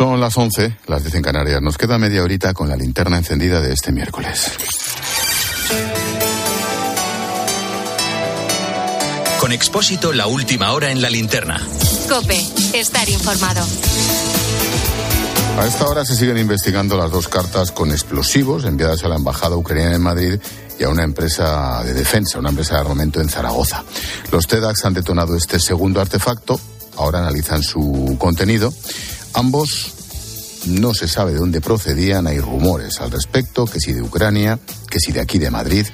Son las 11, las 10 en Canarias. Nos queda media horita con la linterna encendida de este miércoles. Con Expósito, la última hora en la linterna. Cope, estar informado. A esta hora se siguen investigando las dos cartas con explosivos enviadas a la Embajada Ucraniana en Madrid y a una empresa de defensa, una empresa de armamento en Zaragoza. Los TEDx han detonado este segundo artefacto, ahora analizan su contenido. Ambos no se sabe de dónde procedían, hay rumores al respecto, que si de Ucrania, que si de aquí de Madrid.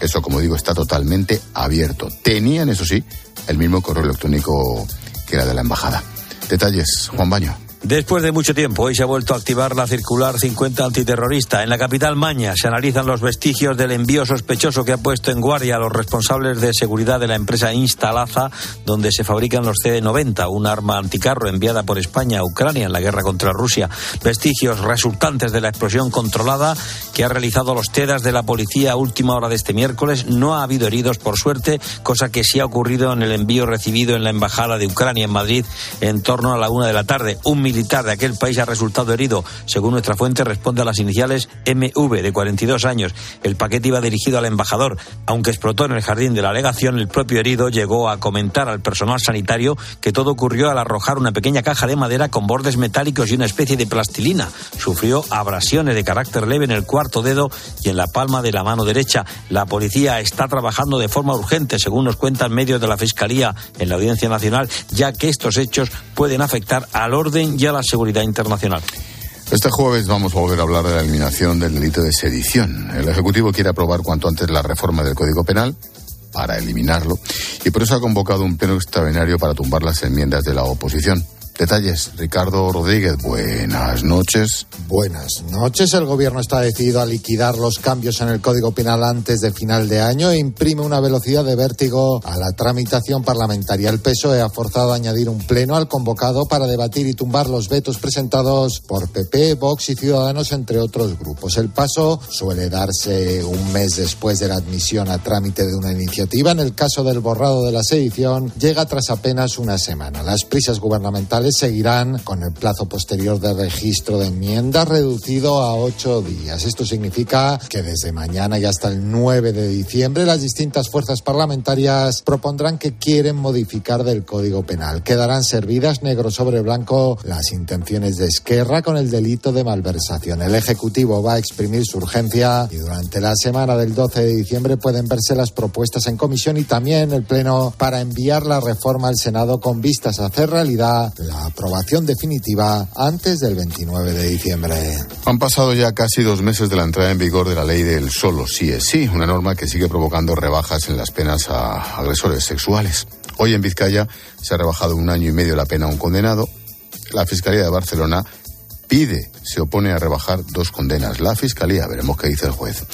Eso, como digo, está totalmente abierto. Tenían, eso sí, el mismo correo electrónico que era de la embajada. Detalles, Juan Baño. Después de mucho tiempo, hoy se ha vuelto a activar la circular 50 antiterrorista. En la capital Maña se analizan los vestigios del envío sospechoso que ha puesto en guardia a los responsables de seguridad de la empresa Instalaza, donde se fabrican los CD-90, un arma anticarro enviada por España a Ucrania en la guerra contra Rusia. Vestigios resultantes de la explosión controlada que ha realizado los TEDAS de la policía a última hora de este miércoles. No ha habido heridos, por suerte, cosa que sí ha ocurrido en el envío recibido en la embajada de Ucrania en Madrid en torno a la una de la tarde. Un militar de aquel país ha resultado herido. Según nuestra fuente, responde a las iniciales MV, de 42 años. El paquete iba dirigido al embajador. Aunque explotó en el jardín de la alegación, el propio herido llegó a comentar al personal sanitario que todo ocurrió al arrojar una pequeña caja de madera con bordes metálicos y una especie de plastilina. Sufrió abrasiones de carácter leve en el cuarto dedo y en la palma de la mano derecha. La policía está trabajando de forma urgente, según nos cuentan medios de la Fiscalía en la Audiencia Nacional, ya que estos hechos pueden afectar al orden y a la seguridad internacional. Este jueves vamos a volver a hablar de la eliminación del delito de sedición. El Ejecutivo quiere aprobar cuanto antes la reforma del Código Penal para eliminarlo y por eso ha convocado un pleno extraordinario para tumbar las enmiendas de la oposición. Detalles, Ricardo Rodríguez, buenas noches. Buenas noches. El gobierno está decidido a liquidar los cambios en el Código Penal antes de final de año e imprime una velocidad de vértigo a la tramitación parlamentaria. El PSOE ha forzado a añadir un pleno al convocado para debatir y tumbar los vetos presentados por PP, Vox y Ciudadanos, entre otros grupos. El paso suele darse un mes después de la admisión a trámite de una iniciativa. En el caso del borrado de la sedición, llega tras apenas una semana. Las prisas gubernamentales seguirán con el plazo posterior de registro de enmiendas reducido a ocho días. Esto significa que desde mañana y hasta el 9 de diciembre las distintas fuerzas parlamentarias propondrán que quieren modificar del Código Penal. Quedarán servidas negro sobre blanco las intenciones de Esquerra con el delito de malversación. El Ejecutivo va a exprimir su urgencia y durante la semana del 12 de diciembre pueden verse las propuestas en comisión y también el Pleno para enviar la reforma al Senado con vistas a hacer realidad la aprobación definitiva antes del 29 de diciembre. Han pasado ya casi dos meses de la entrada en vigor de la ley del solo sí es sí, una norma que sigue provocando rebajas en las penas a agresores sexuales. Hoy en Vizcaya se ha rebajado un año y medio la pena a un condenado. La Fiscalía de Barcelona pide, se opone a rebajar dos condenas. La Fiscalía, veremos qué dice el juez.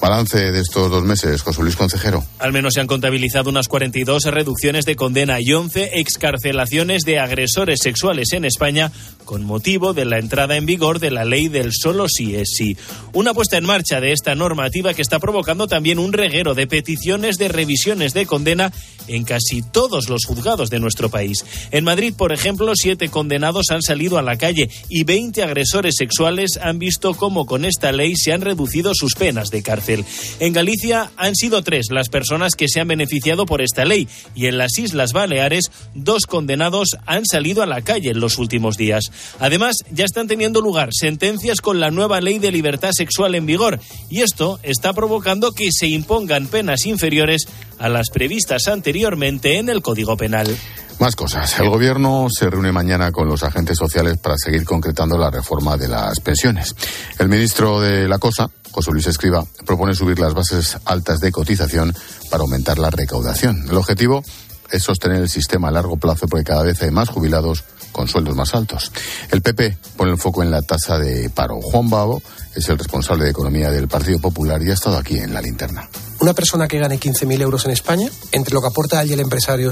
Balance de estos dos meses, José Luis Concejero. Al menos se han contabilizado unas 42 reducciones de condena y 11 excarcelaciones de agresores sexuales en España con motivo de la entrada en vigor de la ley del solo sí es sí. Una puesta en marcha de esta normativa que está provocando también un reguero de peticiones de revisiones de condena en casi todos los juzgados de nuestro país. En Madrid, por ejemplo, siete condenados han salido a la calle y 20 agresores sexuales han visto cómo con esta ley se han reducido sus penas de cárcel. En Galicia han sido tres las personas que se han beneficiado por esta ley y en las Islas Baleares dos condenados han salido a la calle en los últimos días. Además, ya están teniendo lugar sentencias con la nueva ley de libertad sexual en vigor y esto está provocando que se impongan penas inferiores a las previstas anteriormente en el Código Penal. Más cosas. El gobierno se reúne mañana con los agentes sociales para seguir concretando la reforma de las pensiones. El ministro de la Cosa, José Luis Escriba, propone subir las bases altas de cotización para aumentar la recaudación. El objetivo es sostener el sistema a largo plazo porque cada vez hay más jubilados con sueldos más altos. El PP pone el foco en la tasa de paro. Juan Babo es el responsable de economía del Partido Popular y ha estado aquí en la linterna. Una persona que gane 15.000 euros en España, entre lo que aporta él y el empresario,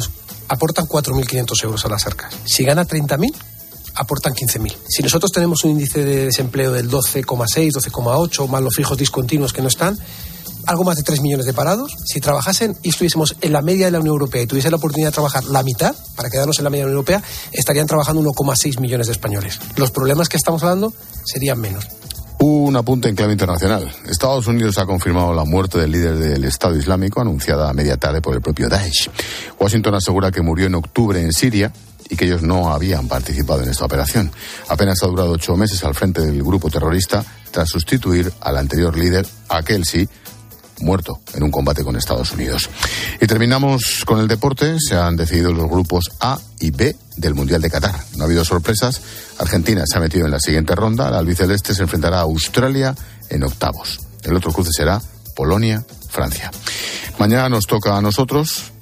aportan 4.500 euros a las arcas. Si gana 30.000, aportan 15.000. Si nosotros tenemos un índice de desempleo del 12,6, 12,8, más los fijos discontinuos que no están, algo más de 3 millones de parados. Si trabajasen y estuviésemos en la media de la Unión Europea y tuviesen la oportunidad de trabajar la mitad, para quedarnos en la media de la Unión Europea, estarían trabajando 1,6 millones de españoles. Los problemas que estamos hablando serían menos. Un apunte en clave internacional. Estados Unidos ha confirmado la muerte del líder del Estado Islámico, anunciada a media tarde por el propio Daesh. Washington asegura que murió en octubre en Siria y que ellos no habían participado en esta operación. Apenas ha durado ocho meses al frente del grupo terrorista tras sustituir al anterior líder, aquel sí, muerto en un combate con Estados Unidos. Y terminamos con el deporte. Se han decidido los grupos A y B del Mundial de Qatar. No ha habido sorpresas. Argentina se ha metido en la siguiente ronda. La albiceleste se enfrentará a Australia en octavos. El otro cruce será Polonia-Francia. Mañana nos toca a nosotros.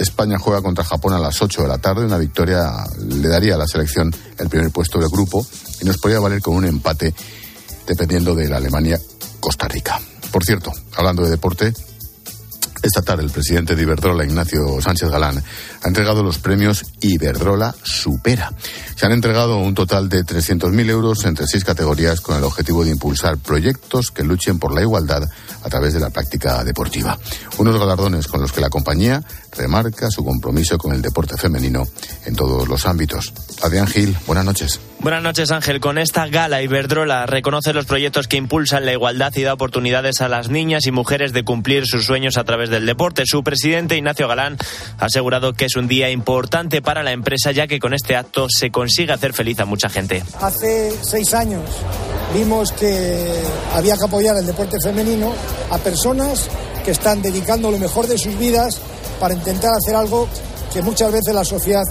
España juega contra Japón a las 8 de la tarde. Una victoria le daría a la selección el primer puesto del grupo y nos podría valer con un empate dependiendo de la Alemania-Costa Rica. Por cierto, hablando de deporte, esta tarde el presidente de Iberdrola, Ignacio Sánchez Galán, ha entregado los premios Iberdrola Supera. Se han entregado un total de 300.000 euros entre seis categorías con el objetivo de impulsar proyectos que luchen por la igualdad a través de la práctica deportiva. Unos galardones con los que la compañía remarca su compromiso con el deporte femenino en todos los ámbitos. Adrián Gil, buenas noches. Buenas noches, Ángel. Con esta gala, Iberdrola reconoce los proyectos que impulsan la igualdad y da oportunidades a las niñas y mujeres de cumplir sus sueños a través del deporte. Su presidente, Ignacio Galán, ha asegurado que es un día importante para la empresa, ya que con este acto se consigue hacer feliz a mucha gente. Hace seis años vimos que había que apoyar el deporte femenino a personas que están dedicando lo mejor de sus vidas para intentar hacer algo que muchas veces la sociedad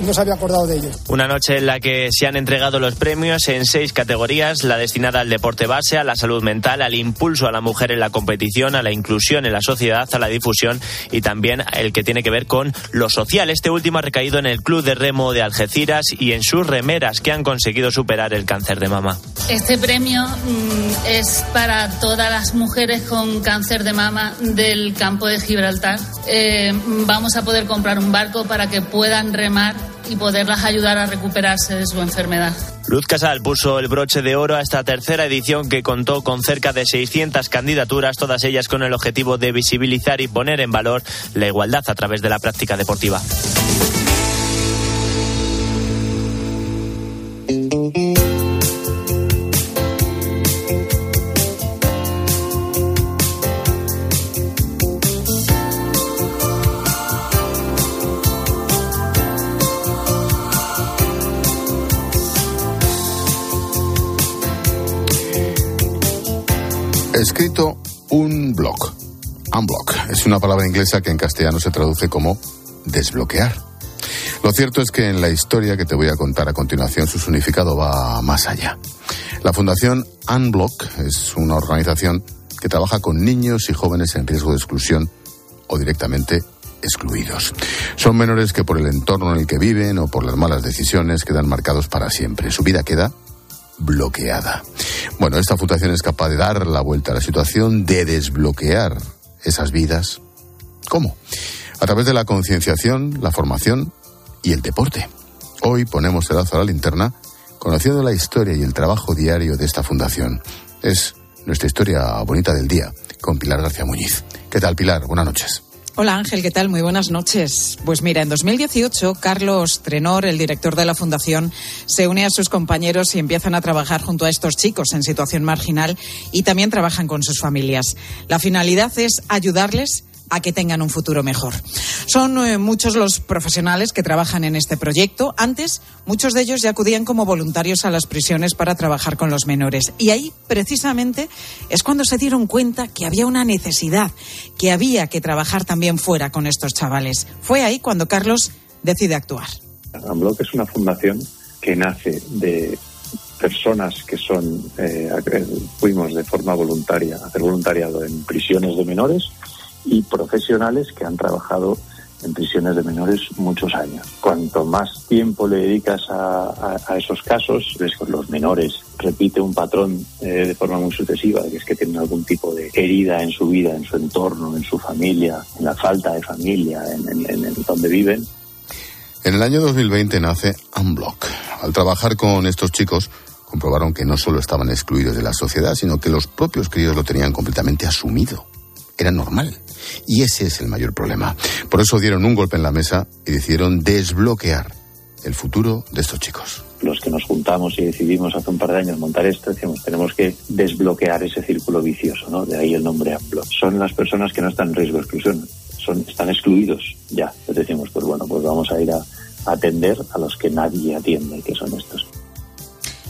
no se había acordado de ello. Una noche en la que se han entregado los premios en seis categorías, la destinada al deporte base, a la salud mental, al impulso a la mujer en la competición, a la inclusión en la sociedad, a la difusión y también el que tiene que ver con lo social. Este último ha recaído en el Club de Remo de Algeciras y en sus remeras que han conseguido superar el cáncer de mama. Este premio mm, es para todas las mujeres con cáncer de mama del campo de Gibraltar. Eh, vamos a poder comprar un barco para que puedan remar y poderlas ayudar a recuperarse de su enfermedad. Luz Casal puso el broche de oro a esta tercera edición que contó con cerca de 600 candidaturas, todas ellas con el objetivo de visibilizar y poner en valor la igualdad a través de la práctica deportiva. Una palabra inglesa que en castellano se traduce como desbloquear. Lo cierto es que en la historia que te voy a contar a continuación su significado va más allá. La Fundación Unblock es una organización que trabaja con niños y jóvenes en riesgo de exclusión o directamente excluidos. Son menores que por el entorno en el que viven o por las malas decisiones quedan marcados para siempre. Su vida queda bloqueada. Bueno, esta fundación es capaz de dar la vuelta a la situación, de desbloquear esas vidas. ¿Cómo? A través de la concienciación, la formación y el deporte. Hoy ponemos el lazo a la linterna conociendo la historia y el trabajo diario de esta fundación. Es nuestra historia bonita del día con Pilar García Muñiz. ¿Qué tal, Pilar? Buenas noches. Hola Ángel, ¿qué tal? Muy buenas noches. Pues mira, en 2018 Carlos Trenor, el director de la Fundación, se une a sus compañeros y empiezan a trabajar junto a estos chicos en situación marginal y también trabajan con sus familias. La finalidad es ayudarles a que tengan un futuro mejor. Son eh, muchos los profesionales que trabajan en este proyecto. Antes, muchos de ellos ya acudían como voluntarios a las prisiones para trabajar con los menores. Y ahí, precisamente, es cuando se dieron cuenta que había una necesidad, que había que trabajar también fuera con estos chavales. Fue ahí cuando Carlos decide actuar. Ambloc es una fundación que nace de personas que son eh, fuimos de forma voluntaria a hacer voluntariado en prisiones de menores y profesionales que han trabajado en prisiones de menores muchos años. Cuanto más tiempo le dedicas a, esos casos, ves que los menores repite un patrón eh, de forma muy sucesiva, que es que tienen algún tipo de herida en su vida, en su entorno, en su familia, en la falta de familia, en, en donde viven. En el año 2020 nace Unblock. Al trabajar con estos chicos, comprobaron que no solo estaban excluidos de la sociedad, sino que los propios críos lo tenían completamente asumido era normal. Y ese es el mayor problema. Por eso dieron un golpe en la mesa y decidieron desbloquear el futuro de estos chicos. Los que nos juntamos y decidimos hace un par de años montar esto, decimos, tenemos que desbloquear ese círculo vicioso, ¿no? De ahí el nombre AMBLOC. Son las personas que no están en riesgo de exclusión, son, están excluidos ya. Entonces decimos, pues bueno, pues vamos a ir a atender a los que nadie atiende, que son estos.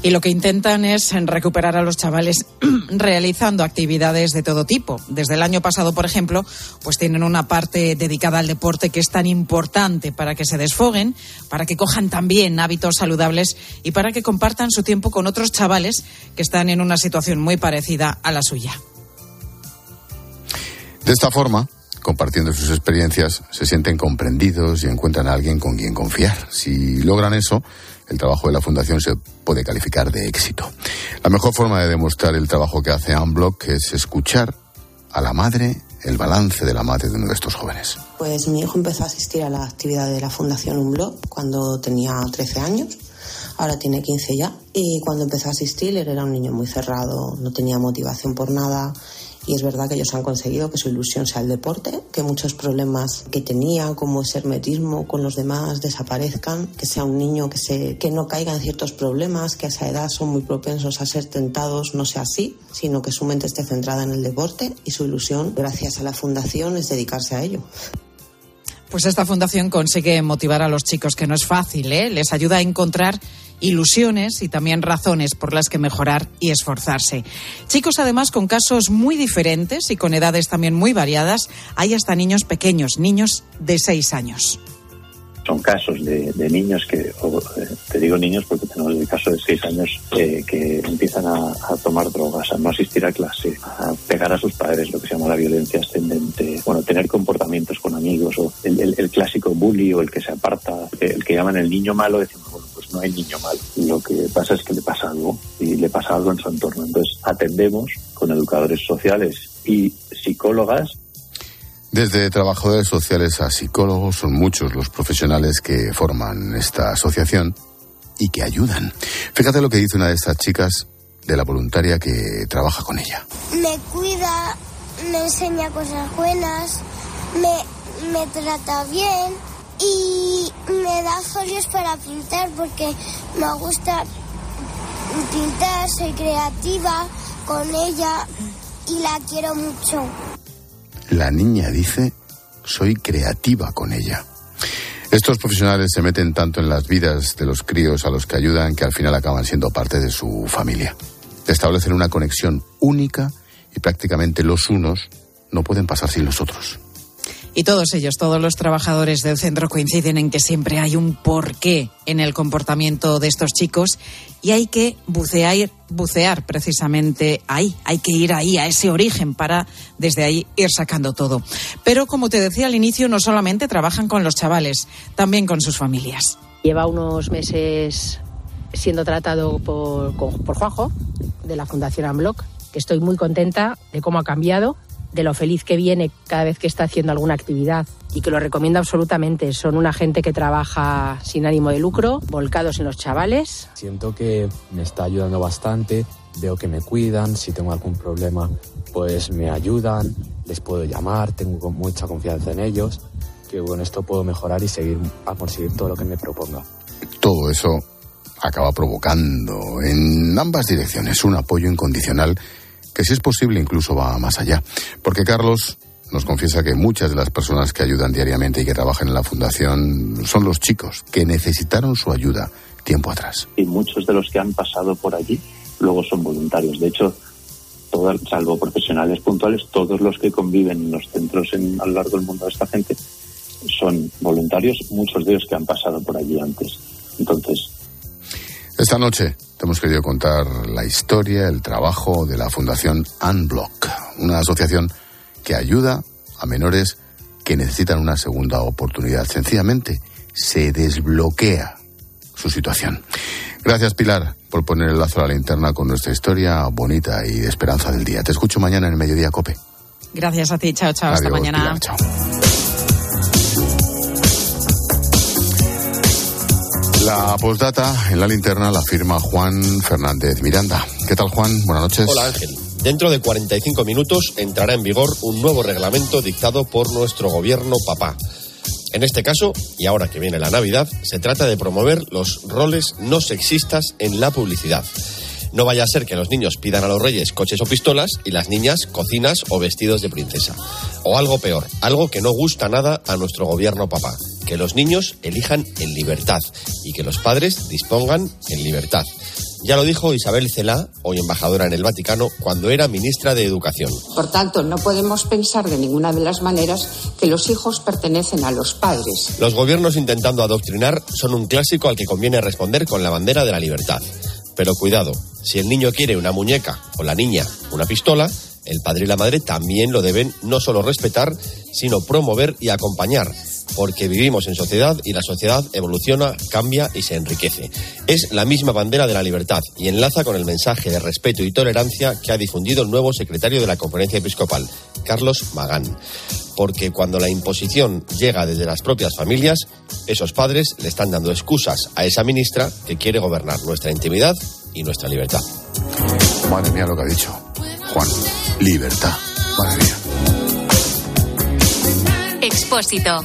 Y lo que intentan es recuperar a los chavales realizando actividades de todo tipo. Desde el año pasado, por ejemplo, pues tienen una parte dedicada al deporte que es tan importante para que se desfoguen, para que cojan también hábitos saludables y para que compartan su tiempo con otros chavales que están en una situación muy parecida a la suya. De esta forma, compartiendo sus experiencias, se sienten comprendidos y encuentran a alguien con quien confiar. Si logran eso, el trabajo de la Fundación se puede calificar de éxito. La mejor forma de demostrar el trabajo que hace Unblock es escuchar a la madre el balance de la madre de uno de estos jóvenes. Pues mi hijo empezó a asistir a la actividad de la Fundación Unblock cuando tenía 13 años. Ahora tiene 15 ya. Y cuando empezó a asistir, él era un niño muy cerrado, no tenía motivación por nada y es verdad que ellos han conseguido que su ilusión sea el deporte, que muchos problemas que tenía, como ese hermetismo con los demás, desaparezcan, que sea un niño que, se, que no caiga en ciertos problemas, que a esa edad son muy propensos a ser tentados, no sea así, sino que su mente esté centrada en el deporte y su ilusión, gracias a la fundación, es dedicarse a ello. Pues esta fundación consigue motivar a los chicos, que no es fácil, ¿eh? les ayuda a encontrar ilusiones y también razones por las que mejorar y esforzarse. Chicos además con casos muy diferentes y con edades también muy variadas. Hay hasta niños pequeños, niños de seis años son casos de, niños que, eh, te digo niños porque tenemos el caso de seis años eh, que empiezan a, tomar drogas, a no asistir a clase, a pegar a sus padres, lo que se llama la violencia ascendente, bueno, tener comportamientos con amigos, o el, el clásico bully o el que se aparta, el que llaman el niño malo, decimos, bueno, pues no hay niño malo. Lo que pasa es que le pasa algo y le pasa algo en su entorno. Entonces atendemos con educadores sociales y psicólogas desde trabajadores sociales a psicólogos son muchos los profesionales que forman esta asociación y que ayudan. Fíjate lo que dice una de estas chicas de la voluntaria que trabaja con ella. Me cuida, me enseña cosas buenas, me, me trata bien y me da folios para pintar porque me gusta pintar, soy creativa con ella y la quiero mucho. La niña dice, soy creativa con ella. Estos profesionales se meten tanto en las vidas de los críos a los que ayudan que al final acaban siendo parte de su familia. Establecen una conexión única y prácticamente los unos no pueden pasar sin los otros. Y todos ellos, todos los trabajadores del centro coinciden en que siempre hay un porqué en el comportamiento de estos chicos y hay que bucear, bucear precisamente ahí, hay que ir ahí, a ese origen para desde ahí ir sacando todo. Pero como te decía al inicio, no solamente trabajan con los chavales, también con sus familias. Lleva unos meses siendo tratado por, por Juanjo, de la Fundación Amblock, que estoy muy contenta de cómo ha cambiado de lo feliz que viene cada vez que está haciendo alguna actividad y que lo recomiendo absolutamente. Son una gente que trabaja sin ánimo de lucro, volcados en los chavales. Siento que me está ayudando bastante, veo que me cuidan, si tengo algún problema pues me ayudan, les puedo llamar, tengo mucha confianza en ellos, que con esto puedo mejorar y seguir a conseguir todo lo que me proponga. Todo eso acaba provocando en ambas direcciones un apoyo incondicional que si es posible incluso va más allá. Porque Carlos nos confiesa que muchas de las personas que ayudan diariamente y que trabajan en la fundación son los chicos que necesitaron su ayuda tiempo atrás. Y muchos de los que han pasado por allí luego son voluntarios. De hecho, salvo profesionales puntuales, todos los que conviven en los centros en, a lo largo del mundo de esta gente son voluntarios, muchos de ellos que han pasado por allí antes. Entonces. Esta noche hemos querido contar la historia, el trabajo de la Fundación Unblock, una asociación que ayuda a menores que necesitan una segunda oportunidad. Sencillamente se desbloquea su situación. Gracias, Pilar, por poner el lazo a la linterna con nuestra historia bonita y de esperanza del día. Te escucho mañana en el Mediodía Cope. Gracias a ti. Chao, chao. Hasta mañana. chao. La postdata en la linterna la firma Juan Fernández Miranda. ¿Qué tal, Juan? Buenas noches. Hola, Ángel. Dentro de 45 minutos entrará en vigor un nuevo reglamento dictado por nuestro gobierno papá. En este caso, y ahora que viene la Navidad, se trata de promover los roles no sexistas en la publicidad. No vaya a ser que los niños pidan a los reyes coches o pistolas y las niñas cocinas o vestidos de princesa. O algo peor, algo que no gusta nada a nuestro gobierno papá, que los niños elijan en libertad y que los padres dispongan en libertad. Ya lo dijo Isabel Celá, hoy embajadora en el Vaticano, cuando era ministra de Educación. Por tanto, no podemos pensar de ninguna de las maneras que los hijos pertenecen a los padres. Los gobiernos intentando adoctrinar son un clásico al que conviene responder con la bandera de la libertad. Pero cuidado, si el niño quiere una muñeca o la niña una pistola, el padre y la madre también lo deben no solo respetar, sino promover y acompañar, porque vivimos en sociedad y la sociedad evoluciona, cambia y se enriquece. Es la misma bandera de la libertad y enlaza con el mensaje de respeto y tolerancia que ha difundido el nuevo secretario de la Conferencia Episcopal, Carlos Magán. Porque cuando la imposición llega desde las propias familias, esos padres le están dando excusas a esa ministra que quiere gobernar nuestra intimidad y nuestra libertad. Madre mía lo que ha dicho. Juan, libertad. Madre mía. Expósito.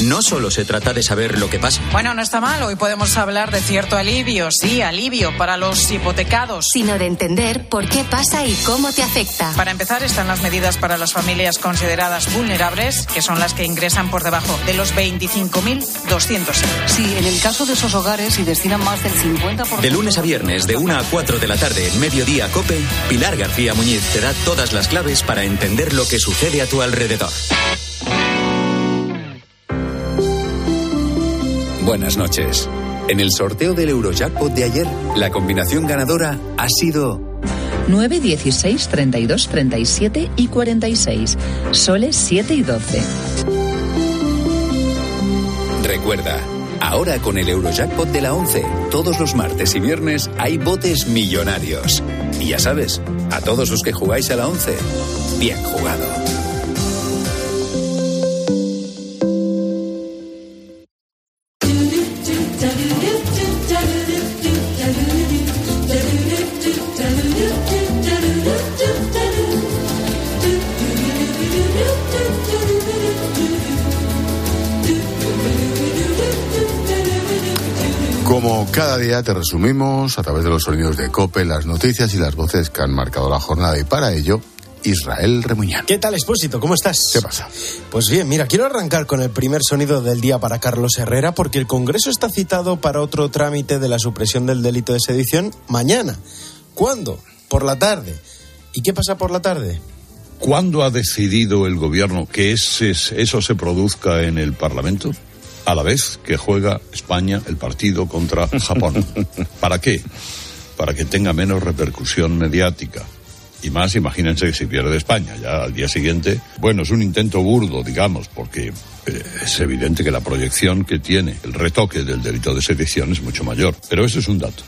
No solo se trata de saber lo que pasa. Bueno, no está mal. Hoy podemos hablar de cierto alivio, sí, alivio para los hipotecados. Sino de entender por qué pasa y cómo te afecta. Para empezar, están las medidas para las familias consideradas vulnerables, que son las que ingresan por debajo de los 25.200 euros. Sí, en el caso de esos hogares, si destinan más del 50%. De lunes a viernes, de 1 a 4 de la tarde, en mediodía Cope, Pilar García Muñiz te da todas las claves para entender lo que sucede a tu alrededor. Buenas noches. En el sorteo del Eurojackpot de ayer, la combinación ganadora ha sido 9, 16, 32, 37 y 46. Soles 7 y 12. Recuerda, ahora con el Eurojackpot de la 11, todos los martes y viernes hay botes millonarios. Y ya sabes, a todos los que jugáis a la 11, bien jugado. Te resumimos a través de los sonidos de COPE las noticias y las voces que han marcado la jornada y para ello Israel Remuñán. ¿Qué tal, Expósito? ¿Cómo estás? ¿Qué pasa? Pues bien, mira, quiero arrancar con el primer sonido del día para Carlos Herrera porque el Congreso está citado para otro trámite de la supresión del delito de sedición mañana. ¿Cuándo? Por la tarde. ¿Y qué pasa por la tarde? ¿Cuándo ha decidido el gobierno que ese, eso se produzca en el Parlamento? A la vez que juega España el partido contra Japón. ¿Para qué? Para que tenga menos repercusión mediática. Y más, imagínense que si pierde España ya al día siguiente. Bueno, es un intento burdo, digamos, porque eh, es evidente que la proyección que tiene el retoque del delito de sedición es mucho mayor. Pero eso es un dato.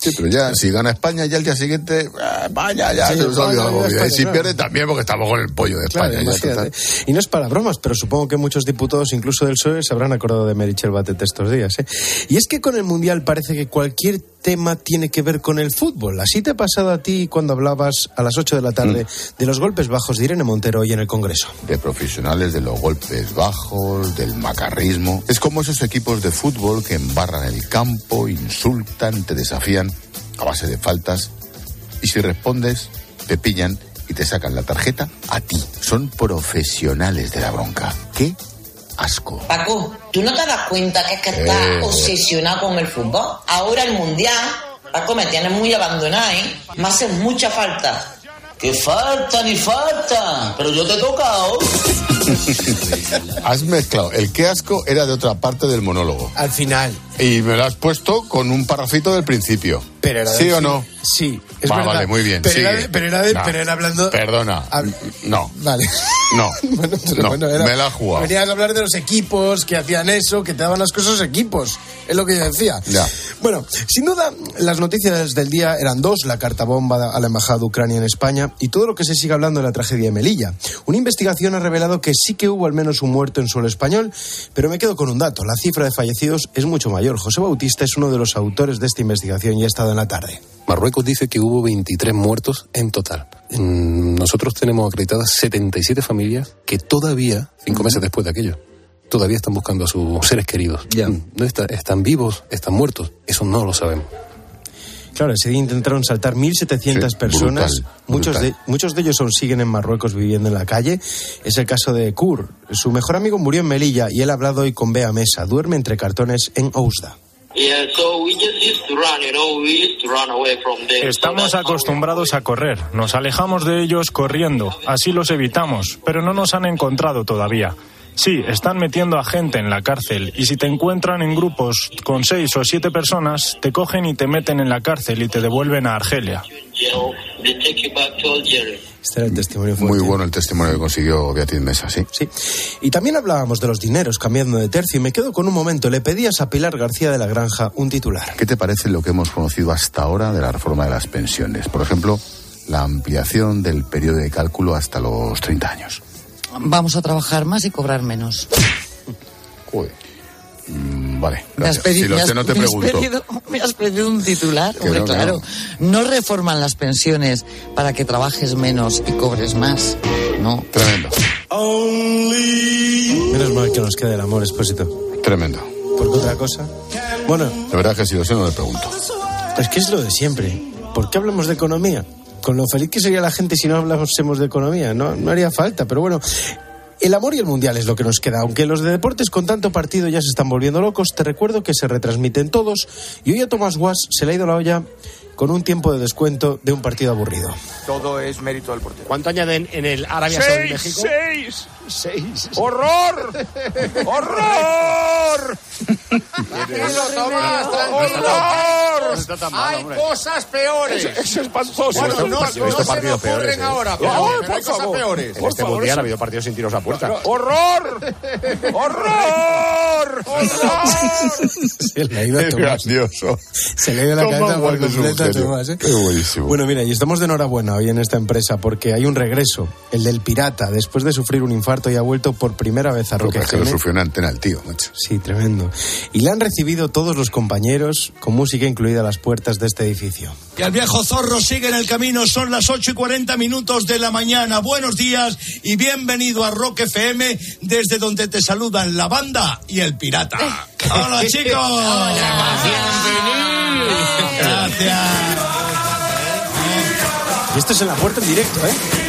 Sí, pero ya, si gana España, ya el día siguiente, ah, vaya, ya, Sí, se nos ha olvidado España, Y si claro. pierde también, porque estamos con el pollo de España. Claro, ya, y no es para bromas, pero supongo que muchos diputados, incluso del PSOE, se habrán acordado de Merichel Batet estos días. ¿eh? Y es que con el Mundial parece que cualquier tema tiene que ver con el fútbol. Así te ha pasado a ti cuando hablabas a las 8 de la tarde de los golpes bajos de Irene Montero hoy en el Congreso. de profesionales de los golpes bajos, del macarrismo. Es como esos equipos de fútbol que embarran el campo, insultan, te desafían a base de faltas y si respondes te pillan y te sacan la tarjeta a ti. Son profesionales de la bronca. ¡Qué asco! Paco, ¿tú no te das cuenta que es que estás Eh. obsesionado con el fútbol? Ahora el mundial, Paco, me tienes muy abandonado, ¿eh? Me hace mucha falta. Que falta ni falta, pero yo te he tocado. Has mezclado. El qué asco era de otra parte del monólogo. Al final. Y me lo has puesto con un parrafito del principio. Pero era ¿Sí o no? Sí, es Va, verdad. vale, muy bien, Pero, era, sigue. de- pero, era de- No. pero era hablando... Perdona. Hab- No. Vale. No. Bueno, no. bueno, era- Me la ha jugado. Venías a hablar de los equipos que hacían eso, que te daban las cosas equipos. Es lo que yo decía. Ya. Bueno, sin duda, las noticias del día eran dos: la carta bomba a la embajada de Ucrania en España y todo lo que se sigue hablando de la tragedia de Melilla. Una investigación ha revelado que sí que hubo al menos un muerto en suelo español, pero me quedo con un dato: la cifra de fallecidos es mucho mayor. José Bautista es uno de los autores de esta investigación y ha estado en la tarde. Marruecos dice que hubo 23 muertos en total. Mm, Nosotros tenemos acreditadas 77 familias que todavía, cinco meses después de aquello, todavía están buscando a sus seres queridos. Mm, No está- están vivos, están muertos. Eso no lo sabemos. Claro, ese día intentaron saltar 1.700 Sí, personas. brutal, muchos, brutal. De, muchos de ellos aún siguen en Marruecos viviendo en la calle. Es el caso de Kur. Su mejor amigo murió en Melilla y él ha hablado hoy con Bea Mesa. Duerme entre cartones en Ousda. Yeah, so we just used to run, you know, we used to run away from them. Estamos acostumbrados a correr, nos alejamos de ellos corriendo, así los evitamos, pero no nos han encontrado todavía. Sí, están metiendo a gente en la cárcel y si te encuentran en grupos con seis o siete personas, te cogen y te meten en la cárcel y te devuelven a Argelia. Este era el testimonio Muy bueno el testimonio que consiguió Beatriz Mesa, sí. Sí. Y también hablábamos de los dineros, cambiando de tercio, y me quedo con un momento. Le pedías a Pilar García de la Granja un titular. ¿Qué te parece lo que hemos conocido hasta ahora de la reforma de las pensiones? Por ejemplo, la ampliación del periodo de cálculo hasta los 30 años. Vamos a trabajar más y cobrar menos. Mm, vale, Me has gracias. pedido, si lo sé, no te me has pedido- me has pedido un titular, hombre, no, claro. No. reforman las pensiones para que trabajes menos y cobres más. No. Tremendo, Menos mal que nos queda el amor, expósito. tremendo. Porque otra cosa. Bueno, De verdad que si lo sé, no le pregunto. es que es lo de siempre. ¿Por qué hablamos de economía? Con lo feliz que sería la gente si no hablásemos de economía. No, no haría falta, pero bueno. El amor y el mundial es lo que nos queda. Aunque los de deportes con tanto partido ya se están volviendo locos, te recuerdo que se retransmiten todos. Y hoy a Tomás Guas se le ha ido la olla con un tiempo de descuento de un partido aburrido. Todo es mérito del portero. ¿Cuánto añaden en el Arabia Seis, México? Seis. Seis. ¡Horror! ¡Horror! ¡Horror! No Hay cosas peores. Es- Es espantoso. Bueno, no, no visto se me partidos peores, ocurren ¿eh? ahora. Pero, por pero hay cosas peores. En este mundial ha habido partidos sin tiros a puerta. ¡Horror! ¡Horror! ¡Horror! Se le ha ido a Es Tomás. grandioso. Se le ha ido la cabeza por completo a. Tomás, ¿eh? Qué buenísimo. Bueno, mira, y estamos de enhorabuena hoy en esta empresa porque hay un regreso, el del pirata. Después de sufrir un infarto y ha vuelto por primera vez a Roque que es que lo FM. sufrió una antena el tío, macho. Sí, tremendo. Y le han recibido todos los compañeros, con música incluida a las puertas de este edificio. Que el viejo zorro sigue en el camino. Son las 8 y 40 minutos de la mañana. Buenos días y bienvenido a Rock FM, desde donde te saludan la banda y el pirata. ¡Hola, chicos! Gracias. Y esto es en la puerta en directo, ¿eh?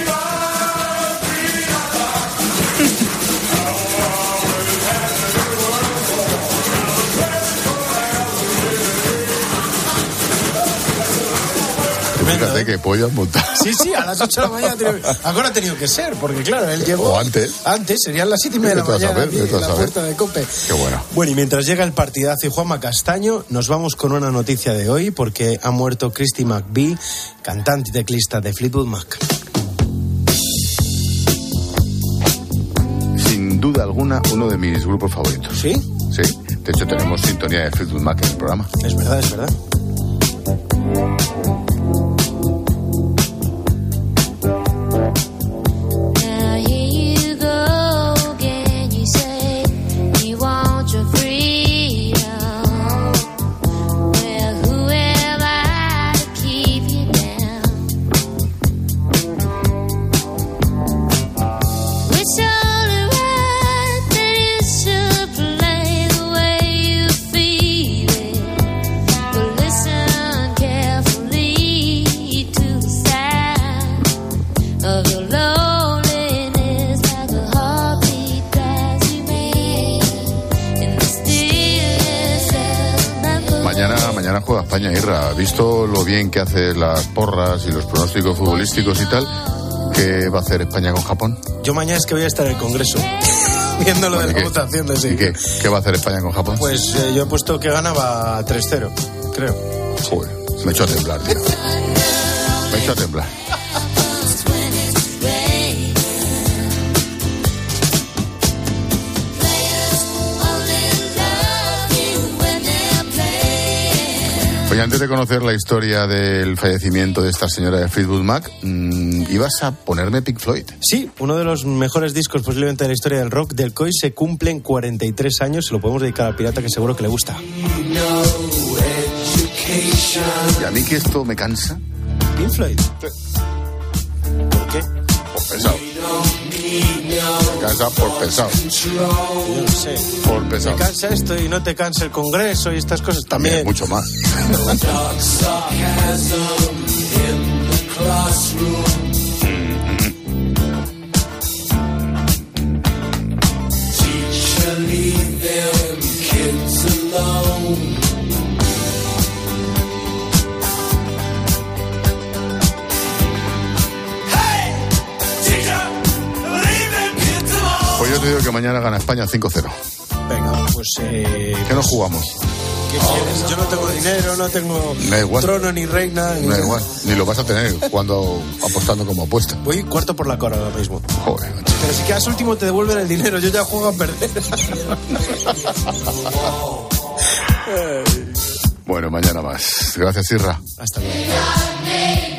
Fíjate que pollo montado. Sí, sí, a las 8 de la mañana. Ahora ha tenido que ser, porque claro, él llegó. O antes. Antes, serían las 7 y media de la mañana. saber, aquí en la puerta de Cope. Qué bueno. Bueno, y mientras llega el partidazo y Juanma Castaño, nos vamos con una noticia de hoy, porque ha muerto Christy McVie, cantante y teclista de Fleetwood Mac. Sin duda alguna, uno de mis grupos favoritos. ¿Sí? Sí. De hecho, tenemos sintonía de Fleetwood Mac en el programa. Es verdad, es verdad. Bien que hace las porras y los pronósticos futbolísticos y tal? ¿Qué va a hacer España con Japón? Yo mañana es que voy a estar en el Congreso, viendo lo de ¿Y la qué? votación de sí. ¿Y qué? ¿Qué va a hacer España con Japón? Pues eh, yo he puesto que ganaba 3-0, creo. Joder, Me echó a temblar, tío. Me echó a temblar. Oye, antes de conocer la historia del fallecimiento de esta señora de Fleetwood Mac, mm, ibas a ponerme Pink Floyd. Sí, uno de los mejores discos posiblemente de la historia del rock del COI se cumple en 43 años. Se lo podemos dedicar al pirata que seguro que le gusta. Y a mí que esto me cansa. Pink Floyd. ¿Por qué? Por pesado. Me cansa por pesado. Yo no sé. Por pesado. ¿Te cansa esto y no te cansa el Congreso y estas cosas? También. Mucho más. Yo te digo que mañana gana España 5-0. Venga, pues... Eh, ¿Qué nos jugamos? ¿Qué quieres? Yo no tengo dinero, no tengo trono ni reina. Ni Me da igual, ni lo vas a tener cuando apostando como apuesta. Voy cuarto por la cora ahora mismo. Joder. Pero si quedas último te devuelven el dinero. Yo ya juego a perder. Bueno, mañana más. Gracias, Irra. Hasta luego.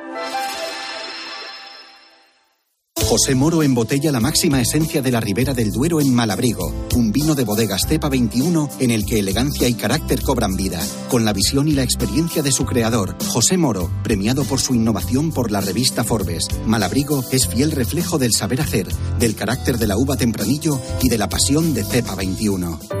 José Moro embotella la máxima esencia de la Ribera del Duero en Malabrigo, un vino de bodegas Cepa 21 en el que elegancia y carácter cobran vida, con la visión y la experiencia de su creador, José Moro, premiado por su innovación por la revista Forbes. Malabrigo es fiel reflejo del saber hacer, del carácter de la uva tempranillo y de la pasión de Cepa 21.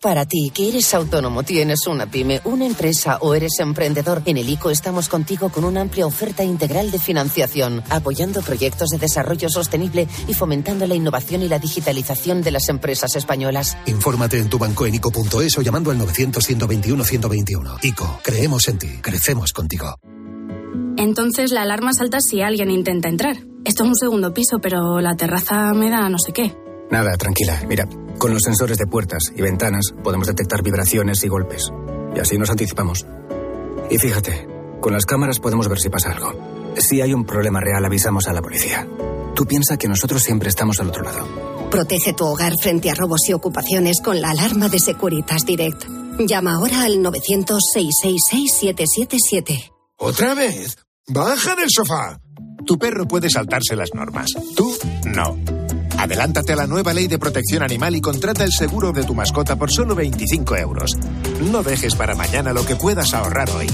Para ti, que eres autónomo, tienes una pyme, una empresa o eres emprendedor, en el ICO estamos contigo con una amplia oferta integral de financiación, apoyando proyectos de desarrollo sostenible y fomentando la innovación y la digitalización de las empresas españolas. Infórmate en tu banco en ICO.es o llamando al 900-121-121. ICO, creemos en ti, crecemos contigo. Entonces la alarma salta si alguien intenta entrar. Esto es un segundo piso, pero la terraza me da no sé qué. Nada, tranquila. Mira, con los sensores de puertas y ventanas podemos detectar vibraciones y golpes. Y así nos anticipamos. Y fíjate, con las cámaras podemos ver si pasa algo. Si hay un problema real, avisamos a la policía. Tú piensa que nosotros siempre estamos al otro lado. Protege tu hogar frente a robos y ocupaciones con la alarma de Securitas Direct. Llama ahora al 900-666-777. ¿Otra vez? ¡Baja del sofá! Tu perro puede saltarse las normas. Tú no. Adelántate a la nueva ley de protección animal y contrata el seguro de tu mascota por solo 25 euros. No dejes para mañana lo que puedas ahorrar hoy.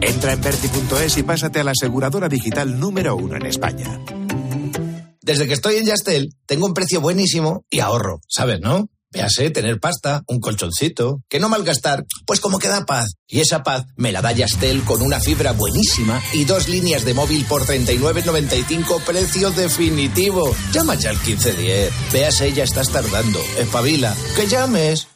Entra en verti.es y pásate a la aseguradora digital número uno en España. Desde que estoy en Yastel, tengo un precio buenísimo y ahorro, ¿sabes, no? Véase, tener pasta, un colchoncito, que no malgastar, pues como que da paz. Y esa paz me la da Yastel con una fibra buenísima y dos líneas de móvil por 39.95 precio definitivo. Llama ya al 1510. Véase, ya estás tardando. Espabila. ¡Que llames!